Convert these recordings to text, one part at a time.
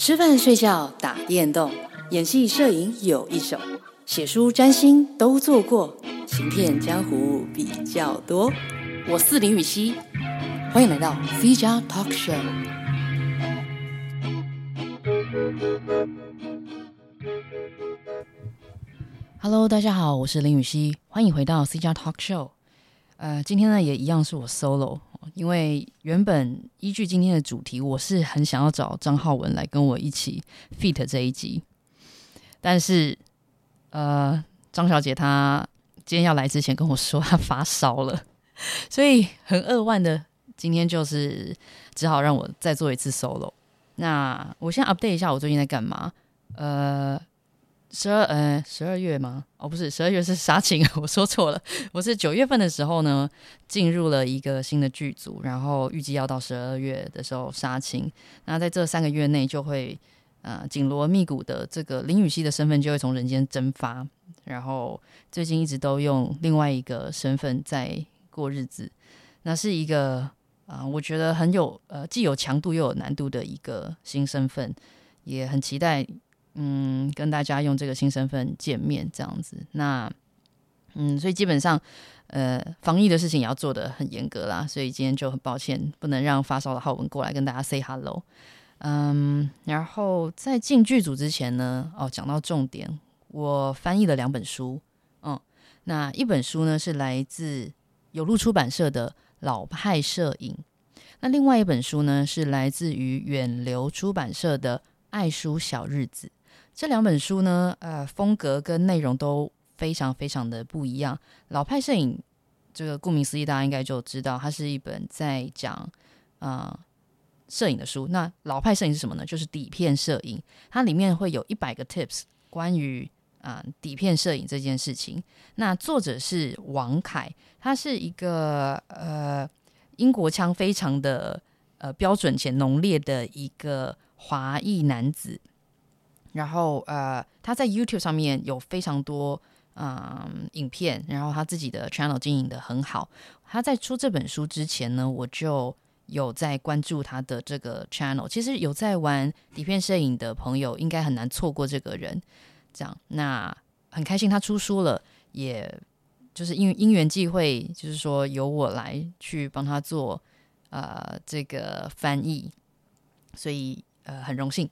吃饭、睡觉、打电动，演戏、摄影有一手，写书、占星都做过，行骗江湖比较多。我是林予晞，欢迎来到 C 加 Talk Show。Hello，大家好，我是林予晞，欢迎回到 C 加 Talk Show。呃，今天呢也一样是我 solo。因为原本依据今天的主题，我是很想要找张浩文来跟我一起 feat 这一集，但是呃，张小姐她今天要来之前跟我说她发烧了，所以很扼腕的，今天就是只好让我再做一次 solo。那我先 update 一下我最近在干嘛，呃。十二呃，十二月吗？哦，不是，十二月是杀青，我说错了。我是九月份的时候呢，进入了一个新的剧组，然后预计要到十二月的时候杀青。那在这三个月内，就会呃紧锣密鼓的这个林雨熙的身份就会从人间蒸发。然后最近一直都用另外一个身份在过日子，那是一个啊、我觉得很有呃既有强度又有难度的一个新身份，也很期待。嗯，跟大家用这个新身份见面这样子，那嗯，所以基本上呃，防疫的事情也要做得很严格啦，所以今天就很抱歉，不能让发烧的浩文过来跟大家 say hello。嗯，然后在进剧组之前呢，哦，讲到重点，我翻译了两本书，嗯，那一本书呢是来自有路出版社的《老派摄影》，那另外一本书呢是来自于远流出版社的《爱书小日子》。这两本书呢，呃，风格跟内容都非常非常的不一样。老派摄影，这个顾名思义，大家应该就知道，它是一本在讲啊、呃、摄影的书。那老派摄影是什么呢？就是底片摄影，它里面会有一百个 tips 关于啊、底片摄影这件事情。那作者是王凯，他是一个呃英国腔非常的呃标准且浓烈的一个华裔男子。然后呃，他在 YouTube 上面有非常多嗯、影片，然后他自己的 channel 经营得很好。他在出这本书之前呢，我就有在关注他的这个 channel。其实有在玩底片摄影的朋友，应该很难错过这个人。这样，那很开心他出书了，也就是因因缘际会，就是说由我来去帮他做呃这个翻译，所以呃很荣幸。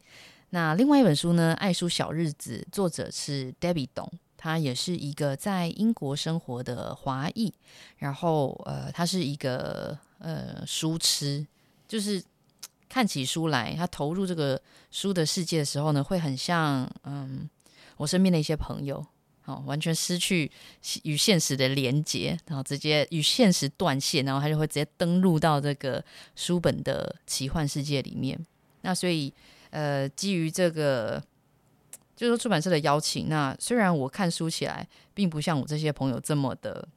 那另外一本书呢，《爱书小日子》，作者是 Debbie 董，他也是一个在英国生活的华裔。然后，呃，他是一个呃书痴，就是看起书来，他投入这个书的世界的时候呢，会很像嗯我身边的一些朋友，哦，完全失去与现实的连接，然后直接与现实断线，然后他就会直接登入到这个书本的奇幻世界里面。那所以。呃，基于这个，就是说出版社的邀请。那虽然我看书起来并不像我这些朋友这么的，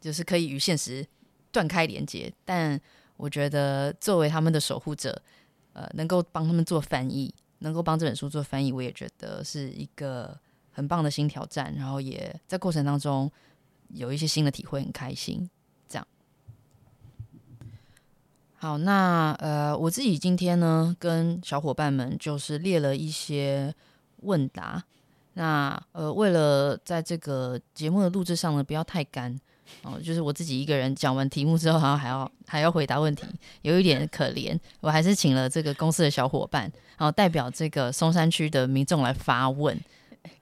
就是可以与现实断开连接，但我觉得作为他们的守护者，呃，能够帮他们做翻译，能够帮这本书做翻译，我也觉得是一个很棒的新挑战。然后也在过程当中有一些新的体会，很开心。好，那呃，我自己今天呢，跟小伙伴们就是列了一些问答。那呃，为了在这个节目的录制上呢，不要太干哦，就是我自己一个人讲完题目之后，好像还要还要回答问题，有一点可怜。我还是请了这个公司的小伙伴，然后代表这个松山区的民众来发问。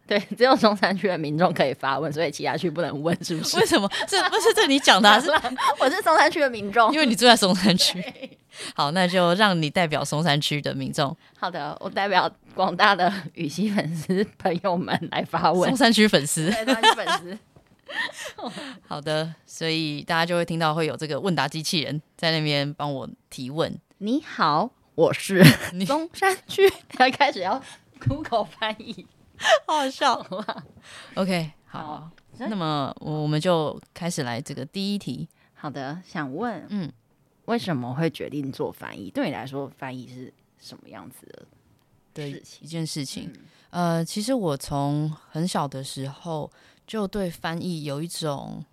对，只有松山区的民众可以发问，所以其他区不能问，是不是？为什么？这不是这你讲的，啊，是 我是松山区的民众，因为你住在松山区。好，那就让你代表松山区的民众。好的，我代表广大的予晞粉丝朋友们来发问。松山区粉丝，对，松山区粉丝。好的，所以大家就会听到会有这个问答机器人在那边帮我提问。你好，我是松山区，要开始要 Google 翻译。好好笑，OK，好，好，那么我们就开始来这个第一题。好的，想问，嗯，为什么会决定做翻译？对你来说，翻译是什么样子的事情？一件事情，嗯、呃，其实我从很小的时候就对翻译有一种，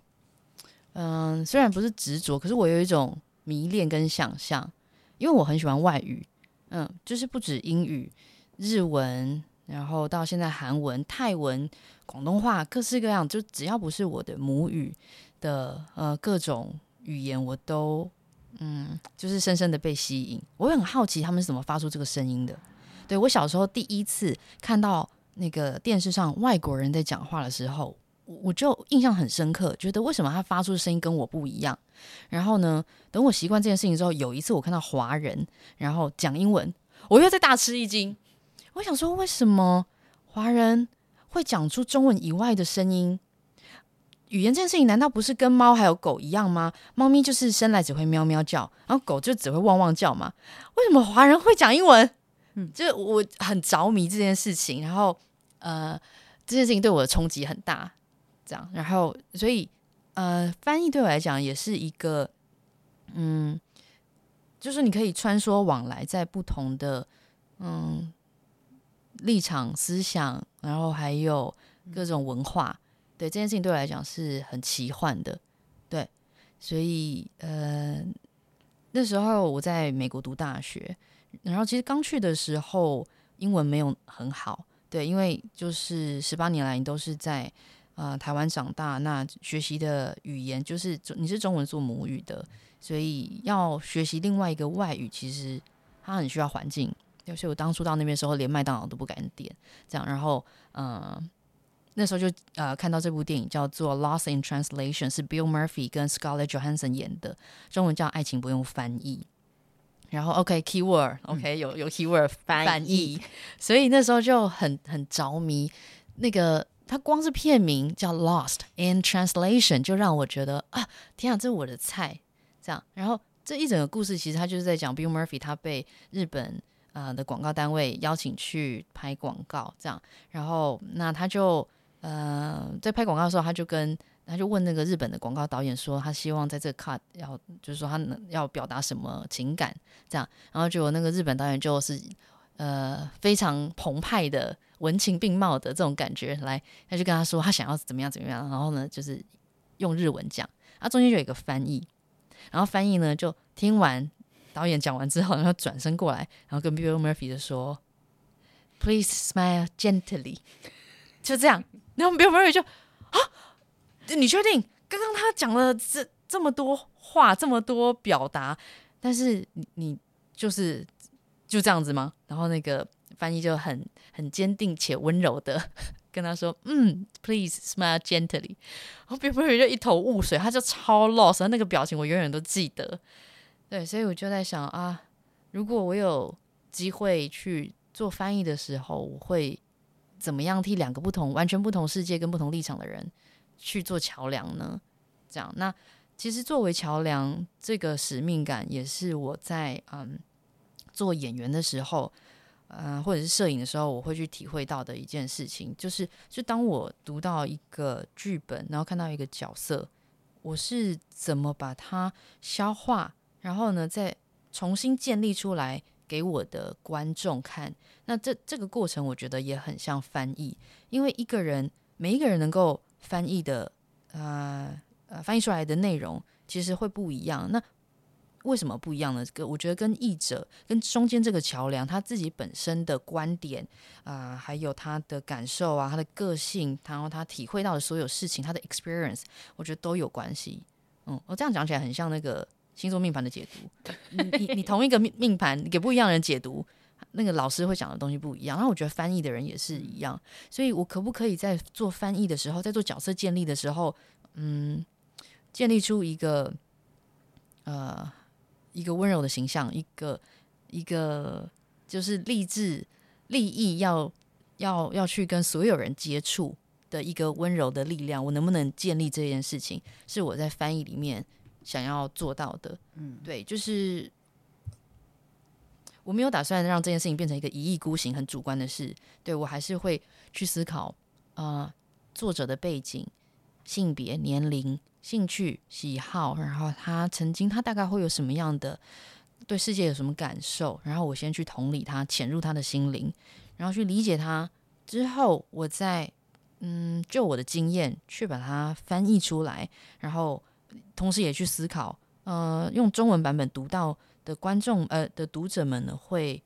嗯、呃，虽然不是执着，可是我有一种迷恋跟想象，因为我很喜欢外语。嗯，就是不止英语、日文，然后到现在韩文、泰文、广东话，各式各样，就只要不是我的母语的呃各种语言，我都嗯，就是深深的被吸引。我很好奇他们是怎么发出这个声音的。对，我小时候第一次看到那个电视上外国人在讲话的时候，我就印象很深刻，觉得为什么他发出的声音跟我不一样。然后呢，等我习惯这件事情之后，有一次我看到华人然后讲英文，我又在大吃一惊。我想说，为什么华人会讲出中文以外的声音？语言这件事情难道不是跟猫还有狗一样吗？猫咪就是生来只会喵喵叫，然后狗就只会汪汪叫嘛。为什么华人会讲英文？嗯，就我很着迷这件事情，然后呃，这件事情对我的冲击很大，这样，然后所以呃，翻译对我来讲也是一个，嗯，就是你可以穿梭往来在不同的嗯立场、思想，然后还有各种文化，对这件事情对我来讲是很奇幻的，对，所以呃，那时候我在美国读大学。然后其实刚去的时候，英文没有很好，对，因为就是十八年来你都是在呃台湾长大，那学习的语言就是你是中文做母语的，所以要学习另外一个外语，其实它很需要环境。所以我当初到那边时候，连麦当劳都不敢点，这样。然后嗯、呃，那时候就呃看到这部电影叫做《Lost in Translation》，是 Bill Murphy 跟 Scarlett Johansson 演的，中文叫《爱情不用翻译》。然后，OK，keyword，OK，有有 keyword 翻译，所以那时候就很很着迷。那个它光是片名叫 Lost in Translation，就让我觉得啊，天啊，这是我的菜。这样，然后这一整个故事其实它就是在讲 Bill Murphy，他被日本呃的广告单位邀请去拍广告，这样。然后那他就呃在拍广告的时候，他就跟他就问那个日本的广告导演说，他希望在这个 cut 要，就是说他能要表达什么情感，这样，然后就那个日本导演就是呃非常澎湃的文情并茂的这种感觉来，他就跟他说他想要怎么样怎么样，然后呢就是用日文讲，他中间就有一个翻译，然后翻译呢就听完导演讲完之后，然后转身过来，然后跟 Bill Murphy 就说，Please smile gently，就这样，然后 Bill Murphy 就啊。你确定刚刚他讲了这这么多话，这么多表达，但是你你就是就这样子吗？然后那个翻译就很很坚定且温柔的 跟他说：“嗯，Please smile gently。”然后 Bill Murray 就一头雾水，他就超 lost，他那个表情我永远都记得。对，所以我就在想啊，如果我有机会去做翻译的时候，我会怎么样替两个不同、完全不同世界跟不同立场的人去做桥梁呢？这样，那其实作为桥梁，这个使命感也是我在嗯做演员的时候，嗯、或者是摄影的时候，我会去体会到的一件事情，就是就当我读到一个剧本，然后看到一个角色，我是怎么把它消化，然后呢，再重新建立出来给我的观众看。那这这个过程，我觉得也很像翻译，因为一个人，每一个人能够。翻译的，呃呃，翻译出来的内容其实会不一样。那为什么不一样呢？跟我觉得跟译者跟中间这个桥梁他自己本身的观点啊、还有他的感受啊，他的个性，然后他体会到的所有事情，他的 experience，我觉得都有关系。嗯，我这样讲起来很像那个星座命盘的解读。你你你同一个命命盘给不一样的人解读。那个老师会讲的东西不一样，然后我觉得翻译的人也是一样，所以我可不可以在做翻译的时候，在做角色建立的时候，嗯，建立出一个呃一个温柔的形象，一个一个就是立志立意要要要去跟所有人接触的一个温柔的力量，我能不能建立这件事情，是我在翻译里面想要做到的。嗯，对，就是。我没有打算让这件事情变成一个一意孤行、很主观的事。对，我还是会去思考，呃，作者的背景、性别、年龄、兴趣、喜好，然后他曾经他大概会有什么样的对世界有什么感受，然后我先去同理他，潜入他的心灵，然后去理解他之后，我再嗯，就我的经验去把它翻译出来，然后同时也去思考，呃，用中文版本读到。的观众呃的读者们呢，会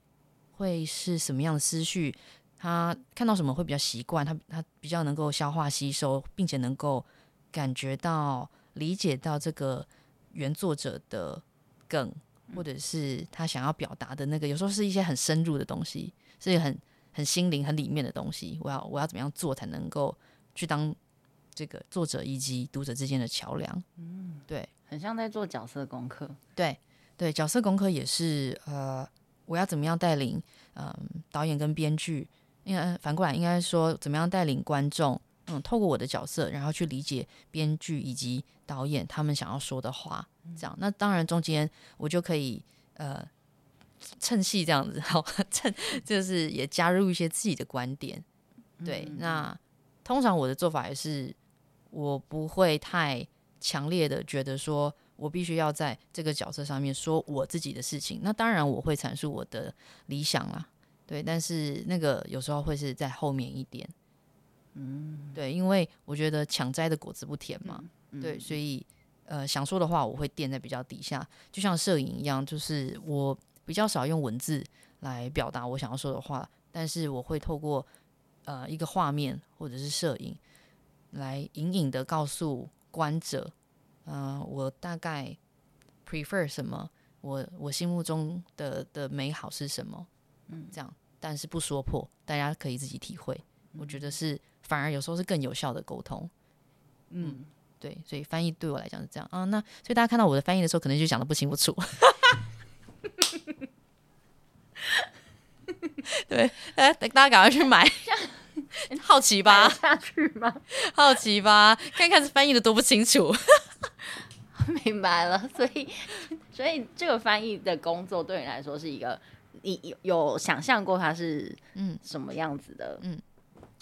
会是什么样的思绪，他看到什么会比较习惯，他他比较能够消化吸收，并且能够感觉到理解到这个原作者的梗，或者是他想要表达的那个，有时候是一些很深入的东西，是很很心灵很里面的东西。我要我要怎么样做才能够去当这个作者以及读者之间的桥梁？嗯，对，很像在做角色功课。对对，角色功课也是呃。我要怎么样带领嗯导演跟编剧？应该反过来应该说怎么样带领观众？嗯，透过我的角色，然后去理解编剧以及导演他们想要说的话。这样，那当然中间我就可以呃趁戏这样子，好趁就是也加入一些自己的观点。对，那通常我的做法也是，我不会太强烈的觉得说。我必须要在这个角色上面说我自己的事情，那当然我会阐述我的理想啦，对，但是那个有时候会是在后面一点，嗯，对，因为我觉得抢摘的果子不甜嘛，嗯嗯、对，所以呃想说的话我会垫在比较底下，就像摄影一样，就是我比较少用文字来表达我想要说的话，但是我会透过呃一个画面或者是摄影来隐隐的告诉观者。嗯、呃，我大概 prefer 什么？我我心目中的的美好是什么？嗯，这样，但是不说破，大家可以自己体会。嗯、我觉得是反而有时候是更有效的沟通。嗯，对，所以翻译对我来讲是这样啊。那所以大家看到我的翻译的时候，可能就讲的不清不楚。对，哎，大家赶快去买。好奇吧？下去吗？好奇吧？看看是翻译的多不清楚。明白了，所以，所以这个翻译的工作对你来说是一个，你有有想象过它是嗯什么样子的嗯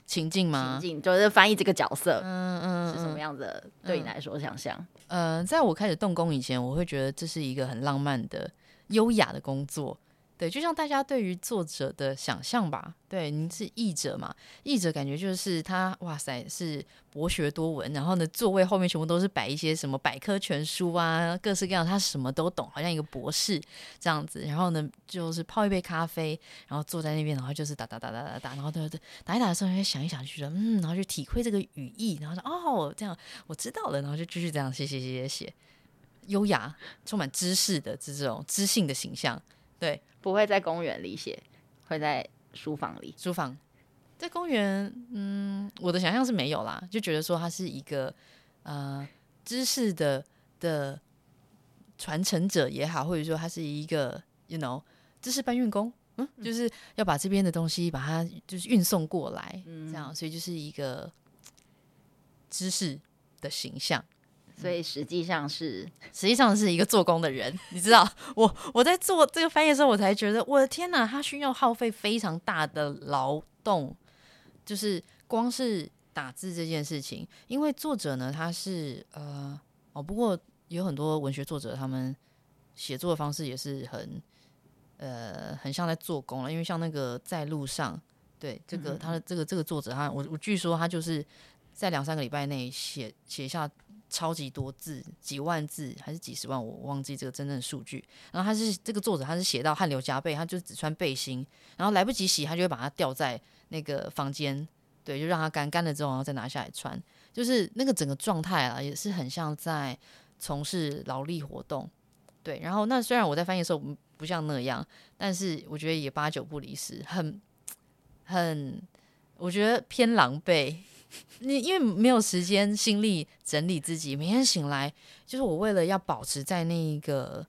情境吗？情境就是翻译这个角色，嗯嗯是什么样子的？对你来说想象？嗯、呃，在我开始动工以前，我会觉得这是一个很浪漫的、优雅的工作。对，就像大家对于作者的想象吧。对，你是译者嘛？译者感觉就是他，哇塞，是博学多闻。然后呢，座位后面全部都是摆一些什么百科全书啊，各式各样，他什么都懂，好像一个博士这样子。然后呢，就是泡一杯咖啡，然后坐在那边，然后就是打打打打打打，然后对对打一打的时候，就想一想，就觉得嗯，然后就体会这个语义，然后说哦，这样我知道了，然后就继续这样写写写写写，优雅、充满知识的这种知性的形象，对。不会在公园里写，会在书房里。书房在公园，嗯，我的想象是没有啦，就觉得说他是一个呃知识的的传承者也好，或者说他是一个 you know 知识搬运工，嗯，就是要把这边的东西把它就是运送过来，嗯，这样，所以就是一个知识的形象。所以实际上是，实际上是一个做工的人，你知道，我我在做这个翻译的时候，我才觉得，我的天哪，他需要耗费非常大的劳动，就是光是打字这件事情，因为作者呢，他是呃哦，不过有很多文学作者，他们写作的方式也是很呃很像在做工了，因为像那个在路上，对这个他的这个这个作者，他我我据说他就是在两三个礼拜内写写下。超级多字，几万字还是几十万，我忘记这个真正的数据。然后他是这个作者，他是写到汗流浃背，他就只穿背心，然后来不及洗，他就会把它吊在那个房间，对，就让它干干了之后，然后再拿下来穿。就是那个整个状态啊，也是很像在从事劳力活动，对。然后那虽然我在翻译的时候不像那样，但是我觉得也八九不离十，很很，我觉得偏狼狈。你因为没有时间心力整理自己，每天醒来就是我为了要保持在那一个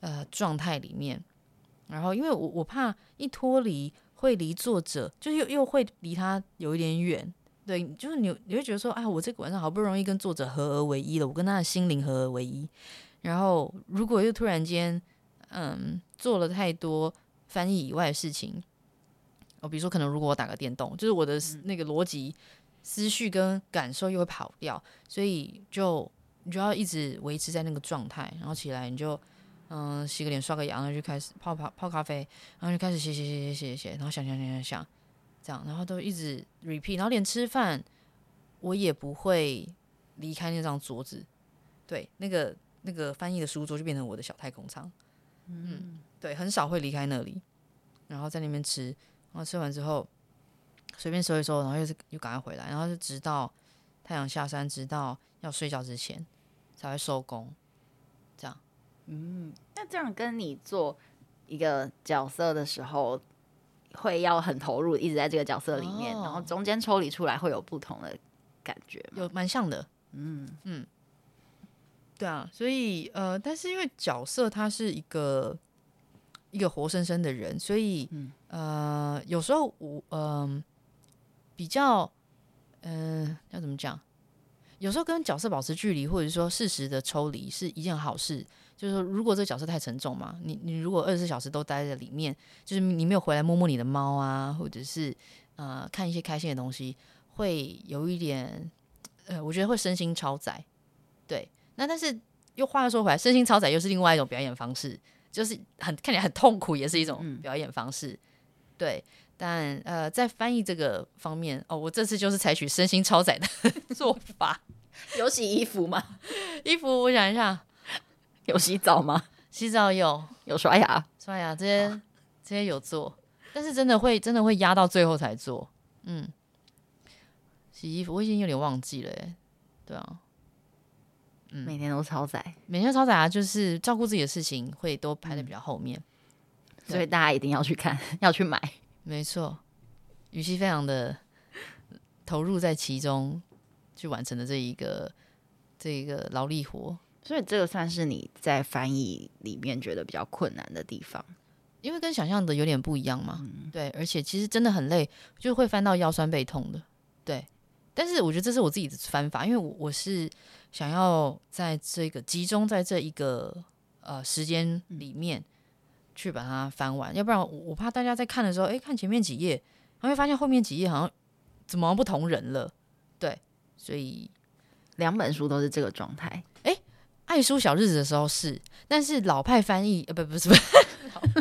呃状态里面，然后因为我我怕一脱离会离作者，就又又会离他有一点远，对，就是你你会觉得说啊，我这个晚上好不容易跟作者合而为一了，我跟他的心灵合而为一，然后如果又突然间嗯做了太多翻译以外的事情，哦，比如说可能如果我打个电动，就是我的那个逻辑。思绪跟感受又会跑掉，所以就你就要一直维持在那个状态，然后起来你就嗯洗个脸刷个牙，然后就开始泡泡泡咖啡，然后就开始写写写写写写，然后想想想想想，这样，然后都一直 repeat，然后连吃饭我也不会离开那张桌子，对，那个那个翻译的书桌就变成我的小太空舱，嗯，对，很少会离开那里，然后在那边吃，然后吃完之后随便收一收，然后又是又赶快回来，然后就直到太阳下山，直到要睡觉之前才会收工，这样。嗯，那这样跟你做一个角色的时候，会要很投入，一直在这个角色里面，哦、然后中间抽离出来会有不同的感觉，有蛮像的。嗯嗯，对啊，所以呃，但是因为角色他是一个一个活生生的人，所以、嗯、呃，有时候我嗯、呃、比较嗯、呃、要怎么讲？有时候跟角色保持距离，或者说适时的抽离，是一件好事。就是说，如果这个角色太沉重嘛，你你如果二十四小时都待在里面，就是你没有回来摸摸你的猫啊，或者是呃看一些开心的东西，会有一点呃，我觉得会身心超载。对，那但是又话又说回来，身心超载又是另外一种表演方式，就是很看起来很痛苦，也是一种表演方式。嗯、对，但呃，在翻译这个方面，哦，我这次就是采取身心超载的 做法。有洗衣服吗？衣服，我想一下。有洗澡吗？洗澡有，有刷牙，刷牙这些这些有做，但是真的会真的会压到最后才做。嗯，洗衣服我已经有点忘记了，哎，对啊，嗯，每天都超载，每天超载啊，就是照顾自己的事情会都排在比较后面，嗯，所以大家一定要去看，要去买。没错，语气非常的投入在其中，去完成的这一个这一个劳力活。所以这个算是你在翻译里面觉得比较困难的地方，因为跟想象的有点不一样嘛。嗯、对，而且其实真的很累，就会翻到腰酸背痛的。对，但是我觉得这是我自己的翻法，因为我我是想要在这个集中在这一个呃时间里面去把它翻完，嗯、要不然我怕大家在看的时候，哎，看前面几页，然后会发现后面几页好像怎么不同人了。对，所以两本书都是这个状态。哎。爱书小日子的时候是，但是老派翻译呃不不是不是，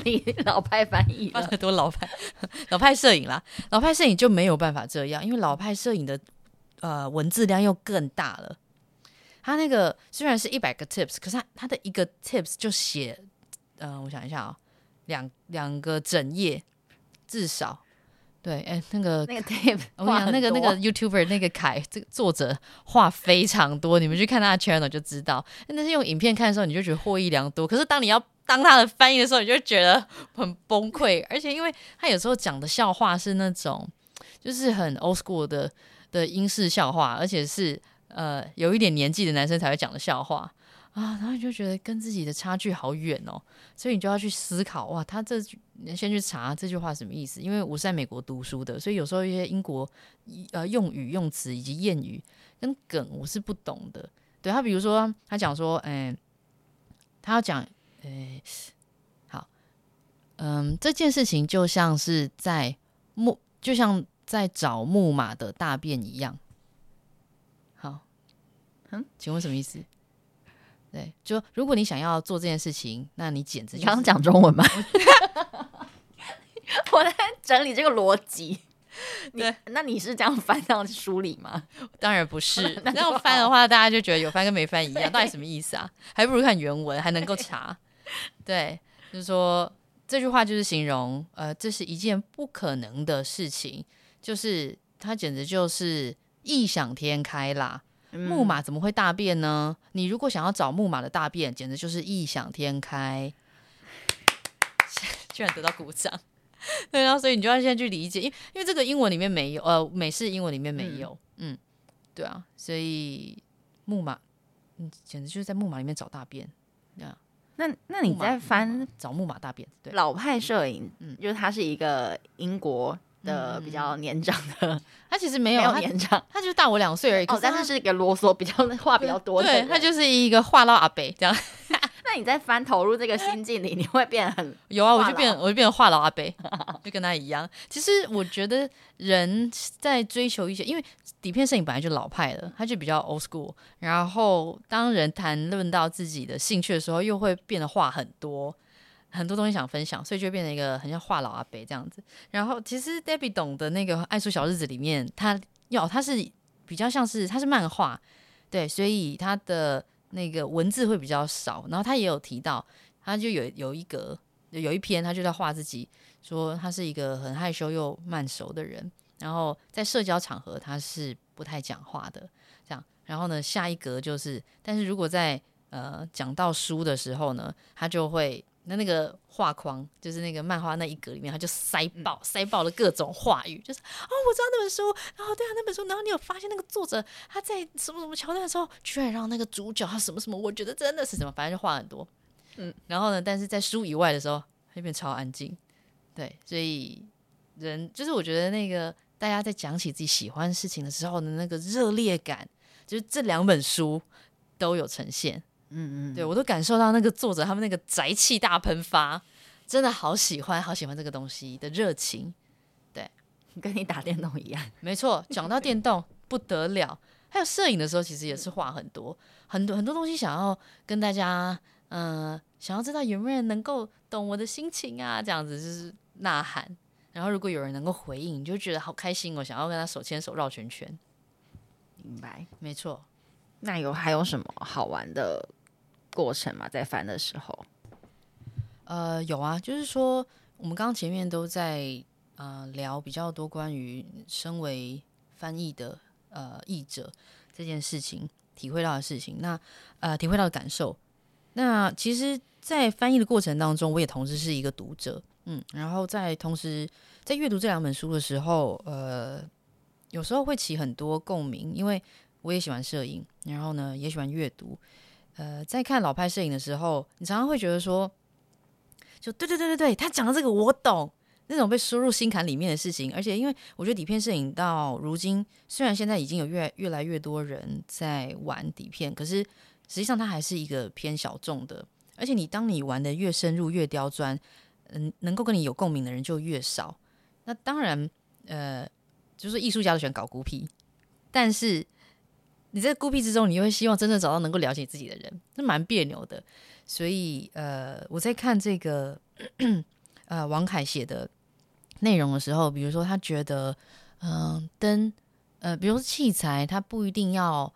你 老派翻译 很多老派老派摄影啦，老派摄影就没有办法这样，因为老派摄影的呃文字量又更大了。他那个虽然是一百个 tips，可是他他的一个 tips 就写呃我想一下啊、喔，两两个整页至少。对，哎，那个那个我跟你讲，那个那个 YouTuber 那个凯，这个作者话非常多，你们去看他的 channel 就知道。但是用影片看的时候，你就觉得获益良多。可是当你要当他的翻译的时候，你就觉得很崩溃。而且因为他有时候讲的笑话是那种，就是很 old school 的的英式笑话，而且是呃有一点年纪的男生才会讲的笑话。啊，然后你就觉得跟自己的差距好远哦，所以你就要去思考哇，他这先去查这句话什么意思？因为我是在美国读书的，所以有时候一些英国呃用语用词以及谚语跟梗我是不懂的。对，他比如说他讲说，哎，他要讲，哎，好，嗯，这件事情就像是在木，就像在找木马的大便一样。好，嗯，请问什么意思？对，就如果你想要做这件事情，那你简直就刚讲中文吗？我在整理这个逻辑。对，那你是这样翻到书里吗？当然不是。这样翻的话，大家就觉得有翻跟没翻一样，到底什么意思啊？还不如看原文，还能够查。对，就是说这句话就是形容，呃，这是一件不可能的事情，就是它简直就是异想天开啦。木马怎么会大便呢？你如果想要找木马的大便，简直就是异想天开，居然得到鼓掌。对，啊所以你就要现在去理解，因为因为这个英文里面没有，呃，美式英文里面没有，嗯，嗯，对啊，所以木马，嗯，简直就是在木马里面找大便，对啊。那那你在翻找木马大便，对，老派摄影，嗯，就是它是一个英国。的比较年长的，嗯、他其实没有，年长，他就是大我两岁而已。哦，但是是一个啰嗦，比较话比较多的。对，他就是一个话唠阿伯这样。那你在翻投入这个心境里，你会变得很 有啊？我就变，我就变成话唠阿伯，就跟他一样。其实我觉得人在追求一些，因为底片摄影本来就老派了，他就比较 old school。然后当人谈论到自己的兴趣的时候，又会变得话很多。很多东西想分享，所以就变成一个很像话痨阿伯这样子。然后其实 Debbie 懂的那个《爱书小日子》里面，他要他是比较像是他是漫画，对，所以他的那个文字会比较少。然后他也有提到，他就有有一格有一篇他就在画自己，说他是一个很害羞又慢熟的人，然后在社交场合他是不太讲话的，这样。然后呢，下一格就是，但是如果在呃讲到书的时候呢，他就会。那那个画框就是那个漫画那一格里面，他就塞爆、嗯、塞爆了各种话语，就是哦，我知道那本书，然后对啊，那本书，然后你有发现那个作者他在什么什么桥段的时候，居然让那个主角他什么什么，我觉得真的是什么，反正就话很多，嗯，然后呢，但是在书以外的时候，那边超安静，对，所以人就是我觉得那个大家在讲起自己喜欢事情的时候的那个热烈感，就是这两本书都有呈现。嗯嗯，对我都感受到那个作者他们那个宅气大喷发，真的好喜欢好喜欢这个东西的热情。对，跟你打电动一样，没错。讲到电动不得了，还有摄影的时候，其实也是话很多，很多很多东西想要跟大家，嗯、呃，想要知道有没有人能够懂我的心情啊，这样子就是呐喊。然后如果有人能够回应，你就觉得好开心哦，想要跟他手牵手绕圈圈。明白，没错。那有还有什么好玩的？过程嘛，在翻的时候，呃，有啊，就是说，我们刚刚前面都在呃聊比较多关于身为翻译的呃译者这件事情，体会到的事情，那呃体会到的感受。那其实，在翻译的过程当中，我也同时是一个读者，嗯，然后在同时在阅读这两本书的时候，呃，有时候会起很多共鸣，因为我也喜欢摄影，然后呢，也喜欢阅读。呃，在看老派摄影的时候，你常常会觉得说，就对对对对对，他讲的这个我懂，那种被输入心坎里面的事情。而且，因为我觉得底片摄影到如今，虽然现在已经有越越来越多人在玩底片，可是实际上它还是一个偏小众的。而且，你当你玩得越深入、越刁钻，嗯，能够跟你有共鸣的人就越少。那当然，呃，就是艺术家都喜欢搞孤僻，但是。你在孤僻之中，你会希望真正找到能够了解自己的人，那蛮别扭的。所以，呃，我在看这个 呃王凯写的内容的时候，比如说他觉得，嗯、呃，灯，呃，比如说器材，它不一定要，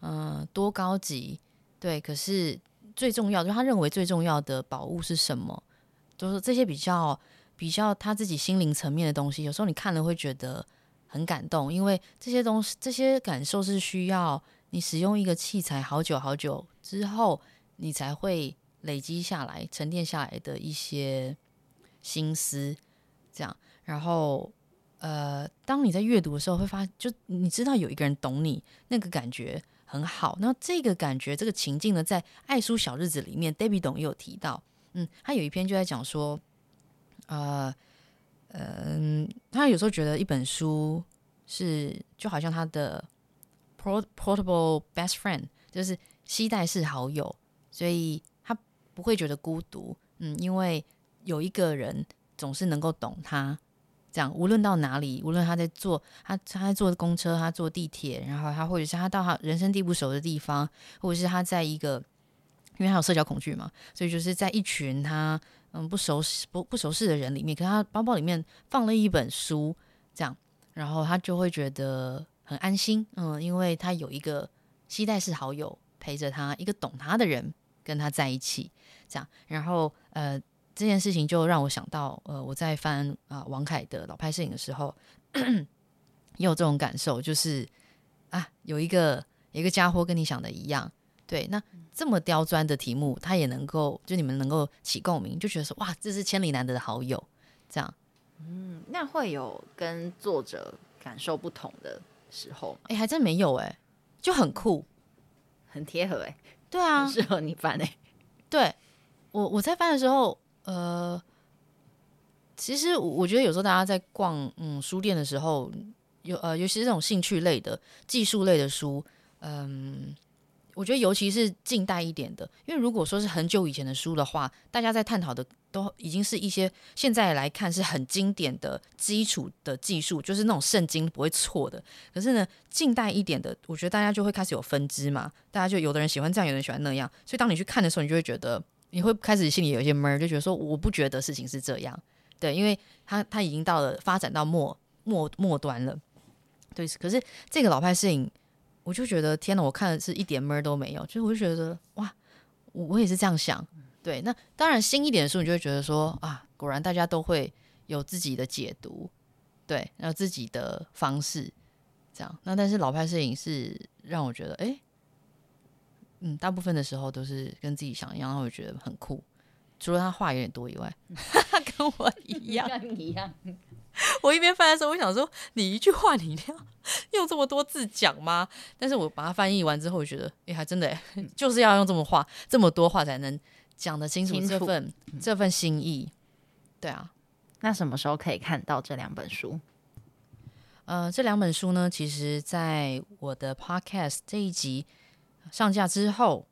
嗯、多高级，对。可是最重要，就他认为最重要的宝物是什么？就是这些比较比较他自己心灵层面的东西，有时候你看了会觉得。很感动，因为这些东西、这些感受是需要你使用一个器材好久好久之后，你才会累积下来、沉淀下来的一些心思。这样，然后呃，当你在阅读的时候，会发，就你知道有一个人懂你，那个感觉很好。那这个感觉、这个情境呢，在《爱书小日子》里面，Debbie 董也有提到。嗯，他有一篇就在讲说，呃。嗯，他有时候觉得一本书是就好像他的 portable best friend，就是携带式好友，所以他不会觉得孤独。嗯，因为有一个人总是能够懂他。这样，无论到哪里，无论他在坐他他在坐公车，他坐地铁，然后他或者是他到他人生地不熟的地方，或者是他在一个，因为他有社交恐惧嘛，所以就是在一群他。嗯，不熟悉不不熟悉的人里面，可是他包包里面放了一本书，这样，然后他就会觉得很安心，嗯，因为他有一个期待式好友陪着他，一个懂他的人跟他在一起，这样，然后呃，这件事情就让我想到，呃，我在翻啊、王凯的老派摄影的时候，也有这种感受，就是啊，有一个一个家伙跟你想的一样。对，那这么刁钻的题目，他也能够就你们能够起共鸣，就觉得说哇，这是千里难得的好友，这样。嗯，那会有跟作者感受不同的时候吗？哎，还真没有哎，就很酷，很贴合哎。对啊，很适合你翻哎。对，我我在翻的时候，呃，其实我觉得有时候大家在逛嗯书店的时候，有呃，尤其是这种兴趣类的、技术类的书，嗯。我觉得尤其是近代一点的，因为如果说是很久以前的书的话，大家在探讨的都已经是一些现在来看是很经典的基础的技术，就是那种圣经不会错的。可是呢，近代一点的，我觉得大家就会开始有分支嘛，大家就有的人喜欢这样，有人喜欢那样，所以当你去看的时候，你就会觉得你会开始心里有一些闷，就觉得说我不觉得事情是这样，对，因为它它已经到了发展到末末末端了，对。可是这个老派摄影。我就觉得天哪！我看的是一点闷都没有，就是我就觉得哇，我我也是这样想，对，那当然新一点的书，你就会觉得说啊，果然大家都会有自己的解读，对，然后自己的方式，这样。那但是老派摄影是让我觉得，哎，嗯，大部分的时候都是跟自己想一样，然后我觉得很酷。除了他话有点多以外，跟我 一样一样。我一边翻的时候，我想说，你一句话你一定要 用这么多字讲吗？但是我把它翻译完之后，我觉得，哎，还真的，就是要用这么话这么多话才能讲得清楚这份这份心意。对啊，那什么时候可以看到这两本书？呃，这两本书呢，其实在我的 podcast 这一集上架之后，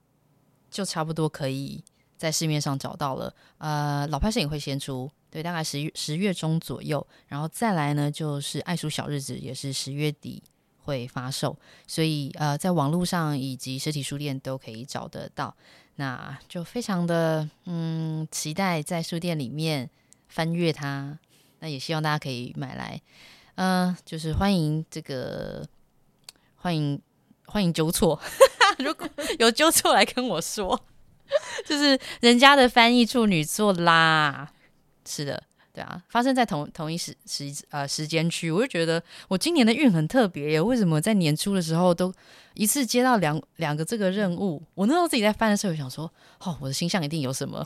就差不多可以在市面上找到了。呃，老派摄影会先出。对，大概十月十月中左右，然后再来呢，就是爱书小日子，也是十月底会发售，所以呃，在网络上以及实体书店都可以找得到，那就非常的嗯期待在书店里面翻阅它，那也希望大家可以买来，嗯、就是欢迎这个欢迎欢迎纠错，如果有纠错来跟我说，就是人家的翻译处女作啦。是的，对啊，发生在同同一时时呃时间区，我就觉得我今年的运很特别耶。为什么在年初的时候都一次接到两两个这个任务？我那时候自己在翻的时候，我想说，哦，我的星象一定有什么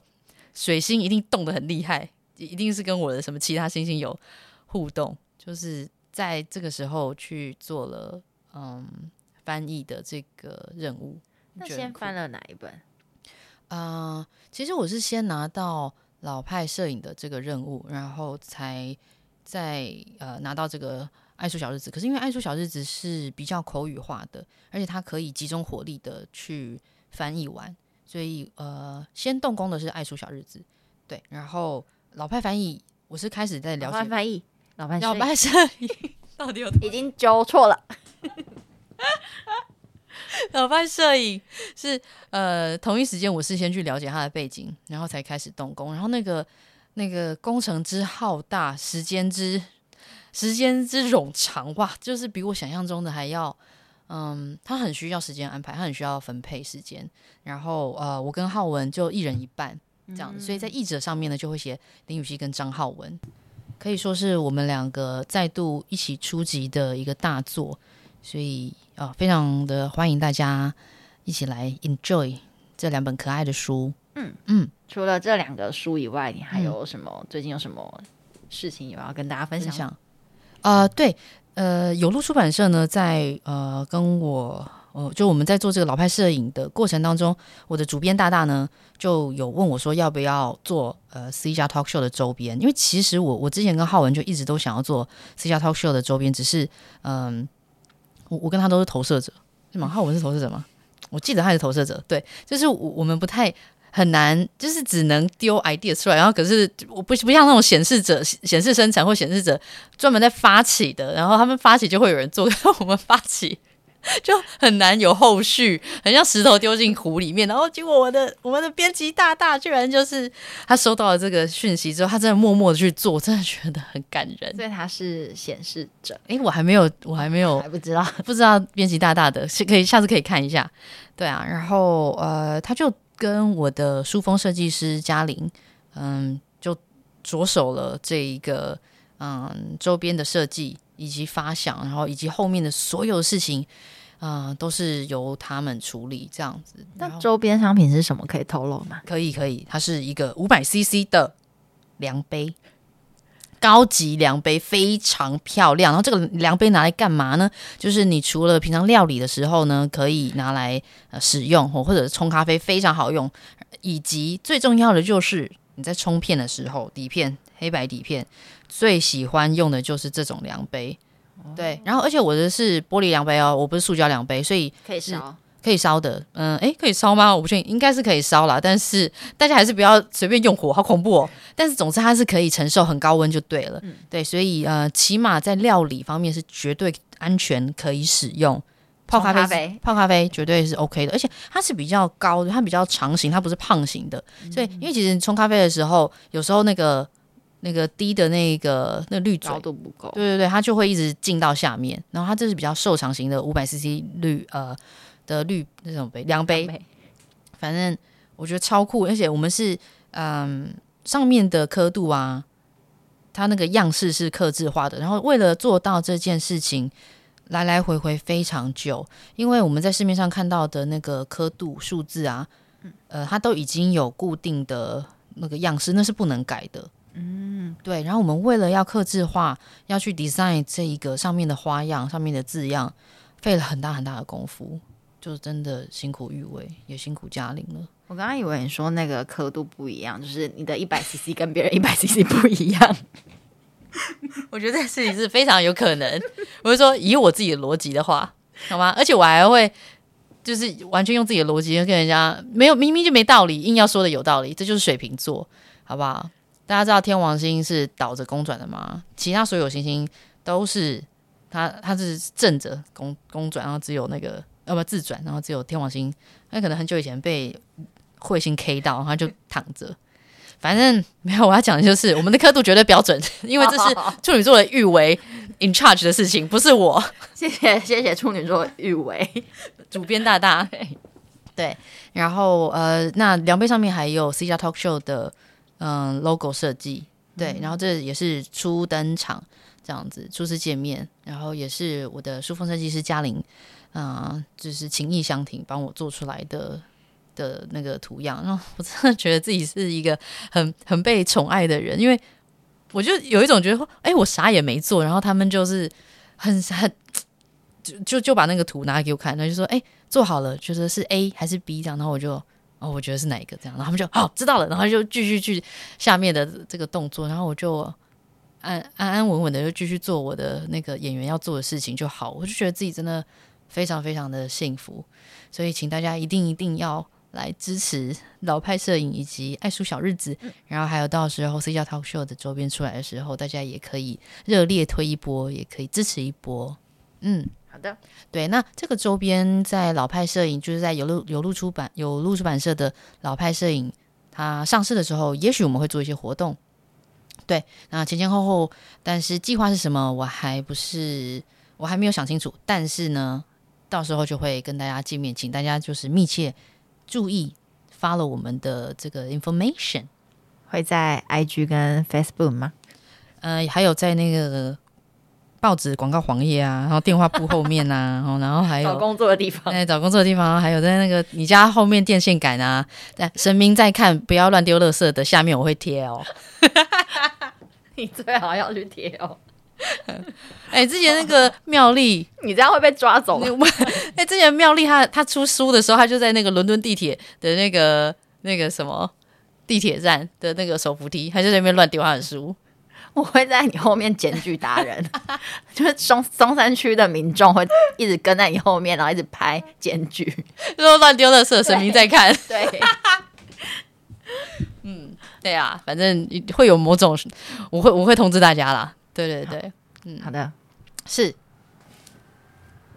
水星一定动得很厉害，一定是跟我的什么其他星星有互动，就是在这个时候去做了嗯翻译的这个任务。那先翻了哪一本？啊、呃，其实我是先拿到。老派摄影的这个任务，然后才在呃拿到这个爱书小日子。可是因为爱书小日子是比较口语化的，而且它可以集中火力的去翻译完，所以呃先动工的是爱书小日子。对，然后老派翻译，我是开始在了解老派翻译，老派老派摄影 到底有已经纠错了。老派摄影是呃同一时间，我是先去了解他的背景，然后才开始动工。然后那个那个工程之浩大，时间之时间之冗长，哇，就是比我想象中的还要嗯，他很需要时间安排，他很需要分配时间。然后呃，我跟浩文就一人一半这样子，嗯、所以在译者上面呢，就会写林雨熙跟张浩文，可以说是我们两个再度一起出击的一个大作，所以。哦，非常的欢迎大家一起来 enjoy 这两本可爱的书。嗯嗯，嗯除了这两个书以外，你还有什么？嗯、最近有什么事情有要跟大家分享？啊、呃，对，呃，有路出版社呢，在呃跟我，呃，就我们在做这个老派摄影的过程当中，我的主编大大呢就有问我说，要不要做呃 C 加 Talk Show 的周边？因为其实我我之前跟浩文就一直都想要做 C 加 Talk Show 的周边，只是嗯。呃我我跟他都是投射者，马浩文是投射者吗？我记得他是投射者，对，就是我我们不太很难，就是只能丢 idea 出来，然后可是我不不像那种显示者、显示生产或显示者专门在发起的，然后他们发起就会有人做，我们发起。就很难有后续，很像石头丢进湖里面。然后结果我的我们的编辑大大居然就是他收到了这个讯息之后，他真的默默的去做，真的觉得很感人。所以他是显示者。哎，我还没有，我还没有，还 不知道，不知道编辑大大的是可以下次可以看一下。对啊，然后呃，他就跟我的书封设计师嘉玲，嗯，就着手了这一个嗯周边的设计。以及发想，然后以及后面的所有事情，啊、呃，都是由他们处理这样子。那周边商品是什么？可以透露吗？可以，可以。它是一个五百 CC 的量杯，高级量杯，非常漂亮。然后这个量杯拿来干嘛呢？就是你除了平常料理的时候呢，可以拿来呃使用，或者冲咖啡非常好用。以及最重要的就是你在冲片的时候，底片黑白底片。最喜欢用的就是这种量杯，哦、对，然后而且我的是玻璃量杯哦，我不是塑胶量杯，所以可以烧，可以烧的，嗯，诶，可以烧吗？我不确定，应该是可以烧啦，但是大家还是不要随便用火，好恐怖哦。但是总之它是可以承受很高温就对了，嗯、对，所以呃，起码在料理方面是绝对安全可以使用。泡咖啡，咖啡泡咖啡绝对是 OK 的，而且它是比较高的，它比较长型，它不是胖型的，嗯、所以因为其实你冲咖啡的时候，有时候那个。那个低的那个那个滤嘴。高度不够，对对对，它就会一直进到下面。然后它这是比较瘦长型的五百 CC 滤呃的滤那种杯量杯，杯。反正我觉得超酷，而且我们是嗯上面的刻度啊，它那个样式是刻字化的，然后为了做到这件事情，来来回回非常久，因为我们在市面上看到的那个刻度数字啊，呃，它都已经有固定的那个样式，那是不能改的。嗯，对。然后我们为了要克制化，要去 design 这一个上面的花样、上面的字样，费了很大很大的功夫。就真的辛苦玉伟，也辛苦嘉玲了。我刚刚以为你说那个刻度不一样，就是你的一百 CC 跟别人一百 CC 不一样。我觉得这事情是非常有可能。我是说，以我自己的逻辑的话，好吗？而且我还会就是完全用自己的逻辑跟人家没有明明就没道理，硬要说的有道理，这就是水瓶座，好不好？大家知道天王星是倒着公转的吗？其他所有行星都是它，它是正着公公转，然后只有那个。要不要自转？然后只有天王星，那可能很久以前被彗星 K 到，然后就躺着。反正没有，我要讲的就是我们的刻度绝对标准，因为这是处女座的誉为 in charge 的事情，不是我。谢谢谢谢处女座誉为主编大大。对，然后呃，那量杯上面还有 C 加 Talk Show 的嗯、呃、logo 设计，对，然后这也是初登场这样子初次见面，然后也是我的书风设计师嘉玲。嗯、呃，就是情意相挺，帮我做出来的的那个图样，然后 我真的觉得自己是一个很很被宠爱的人，因为我就有一种觉得说，哎，我啥也没做，然后他们就是很很就就就把那个图拿给我看，然后就说，哎，做好了，觉得是 A 还是 B 这样，然后我就哦，我觉得是哪一个这样，然后他们就好、哦、知道了，然后就继续去下面的这个动作，然后我就安安安稳稳的就继续做我的那个演员要做的事情就好，我就觉得自己真的。非常非常的幸福，所以请大家一定一定要来支持老派摄影以及爱书小日子，嗯、然后还有到时候 C 加 Talk Show 的周边出来的时候，大家也可以热烈推一波，也可以支持一波。嗯，好的，对，那这个周边在老派摄影，就是在有路有路出版有路出版社的老派摄影，它上市的时候，也许我们会做一些活动。对，那前前后后，但是计划是什么，我还不是我还没有想清楚，但是呢。到时候就会跟大家见面，请大家就是密切注意 follow 我们的这个 information，会在 IG 跟 Facebook 吗？呃，还有在那个报纸广告黄页啊，然后电话簿后面呐、啊，然 后然后还有找工作的地方，哎，找工作的地方，还有在那个你家后面电线杆啊，在神明在看，不要乱丢垃圾的下面我会贴哦，你最好要去贴哦。哎、欸，之前那个妙丽，你这样会被抓走。哎、欸，之前妙丽她她出书的时候，她就在那个伦敦地铁的那个那个什么地铁站的那个手扶梯，她就在那边乱丢她的书。我会在你后面检举达人，就是松松山区的民众会一直跟在你后面，然后一直拍检举，就说乱丢垃圾，神明在看。对，对嗯，对啊，反正会有某种，我会我会通知大家啦。对对对，嗯，好的，是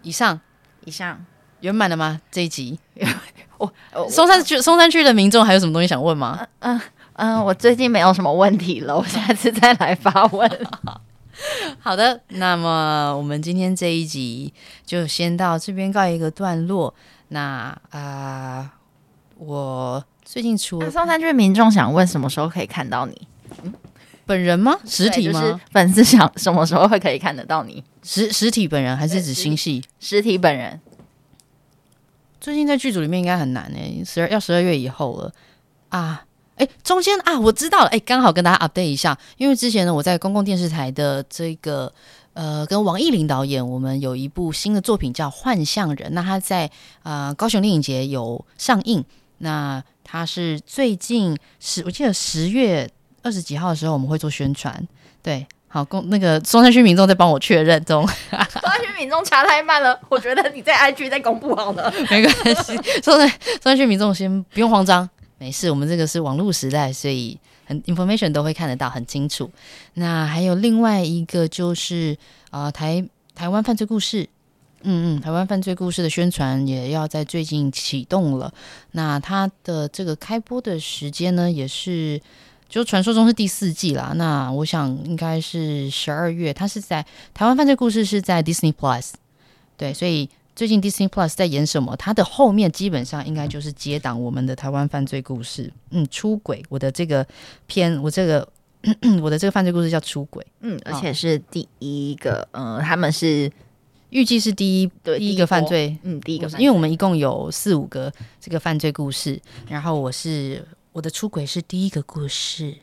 以上以上圆满了吗？这一集，我松山区松山区的民众还有什么东西想问吗？嗯呃，我最近没有什么问题了，我下次再来发问。好的，那么我们今天这一集就先到这边告一个段落。那啊、呃，我最近除了松山区民众想问，什么时候可以看到你？嗯本人吗？实体吗？就是、粉丝想什么时候会可以看得到你？实实体本人还是指新戏？实体本人。最近在剧组里面应该很难诶、欸，十二要十二月以后了啊！诶，中间啊，我知道了，哎，刚好跟大家 update 一下，因为之前呢，我在公共电视台的这个呃，跟王艺霖导演，我们有一部新的作品叫《幻象人》，那他在啊、呃、高雄电影节有上映，那他是最近十，我记得十月。二十几号的时候我们会做宣传，对，好，公那个松山区民众在帮我确认 中，松山区民众查太慢了，我觉得你在 IG 在公布好了，没关系，松山松山区民众先不用慌张，没事，我们这个是网络时代，所以很 information 都会看得到很清楚。那还有另外一个就是啊、呃，台台湾犯罪故事，嗯嗯，台湾犯罪故事的宣传也要在最近启动了，那它的这个开播的时间呢，也是。就传说中是第四季啦，那我想应该是十二月。它是在台湾犯罪故事是在 Disney Plus，对，所以最近 Disney Plus 在演什么，它的后面基本上应该就是接档我们的台湾犯罪故事。嗯，出轨，我的这个片，我这个 我的这个犯罪故事叫出轨。嗯，而且是第一个，嗯、呃，他们是预计是第一对第一个犯罪，嗯，第一个，因为我们一共有四五个这个犯罪故事，然后我是我的出轨是第一个故事，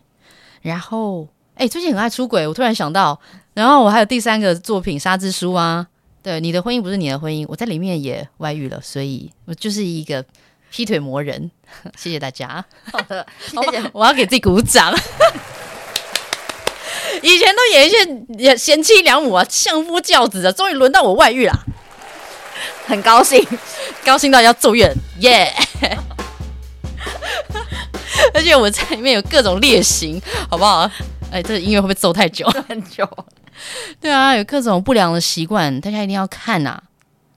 然后。哎、欸，最近很爱出轨，我突然想到，然后我还有第三个作品《沙之书》啊，对，你的婚姻不是你的婚姻，我在里面也外遇了，所以我就是一个劈腿魔人。谢谢大家，好的，谢谢，我要给自己鼓掌。以前都演一些贤妻良母啊、相夫教子啊，终于轮到我外遇了，很高兴，高兴到要咒怨，耶、yeah! 而且我在里面有各种劣行，好不好？哎，这个音乐会不会奏太久？很久。对啊，有各种不良的习惯，大家一定要看呐、啊，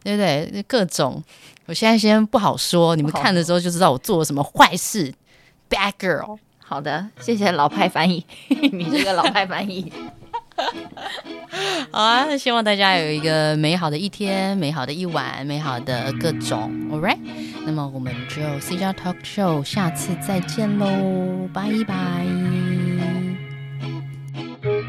对不对？各种，我现在先不好说，你们看的时候就知道我做了什么坏事。Bad girl。好的，谢谢老派翻译，你这个老派翻译。好啊，希望大家有一个美好的一天，美好的一晚，美好的各种。All right，那么我们就 C 加 Talk Show 下次再见喽，拜拜。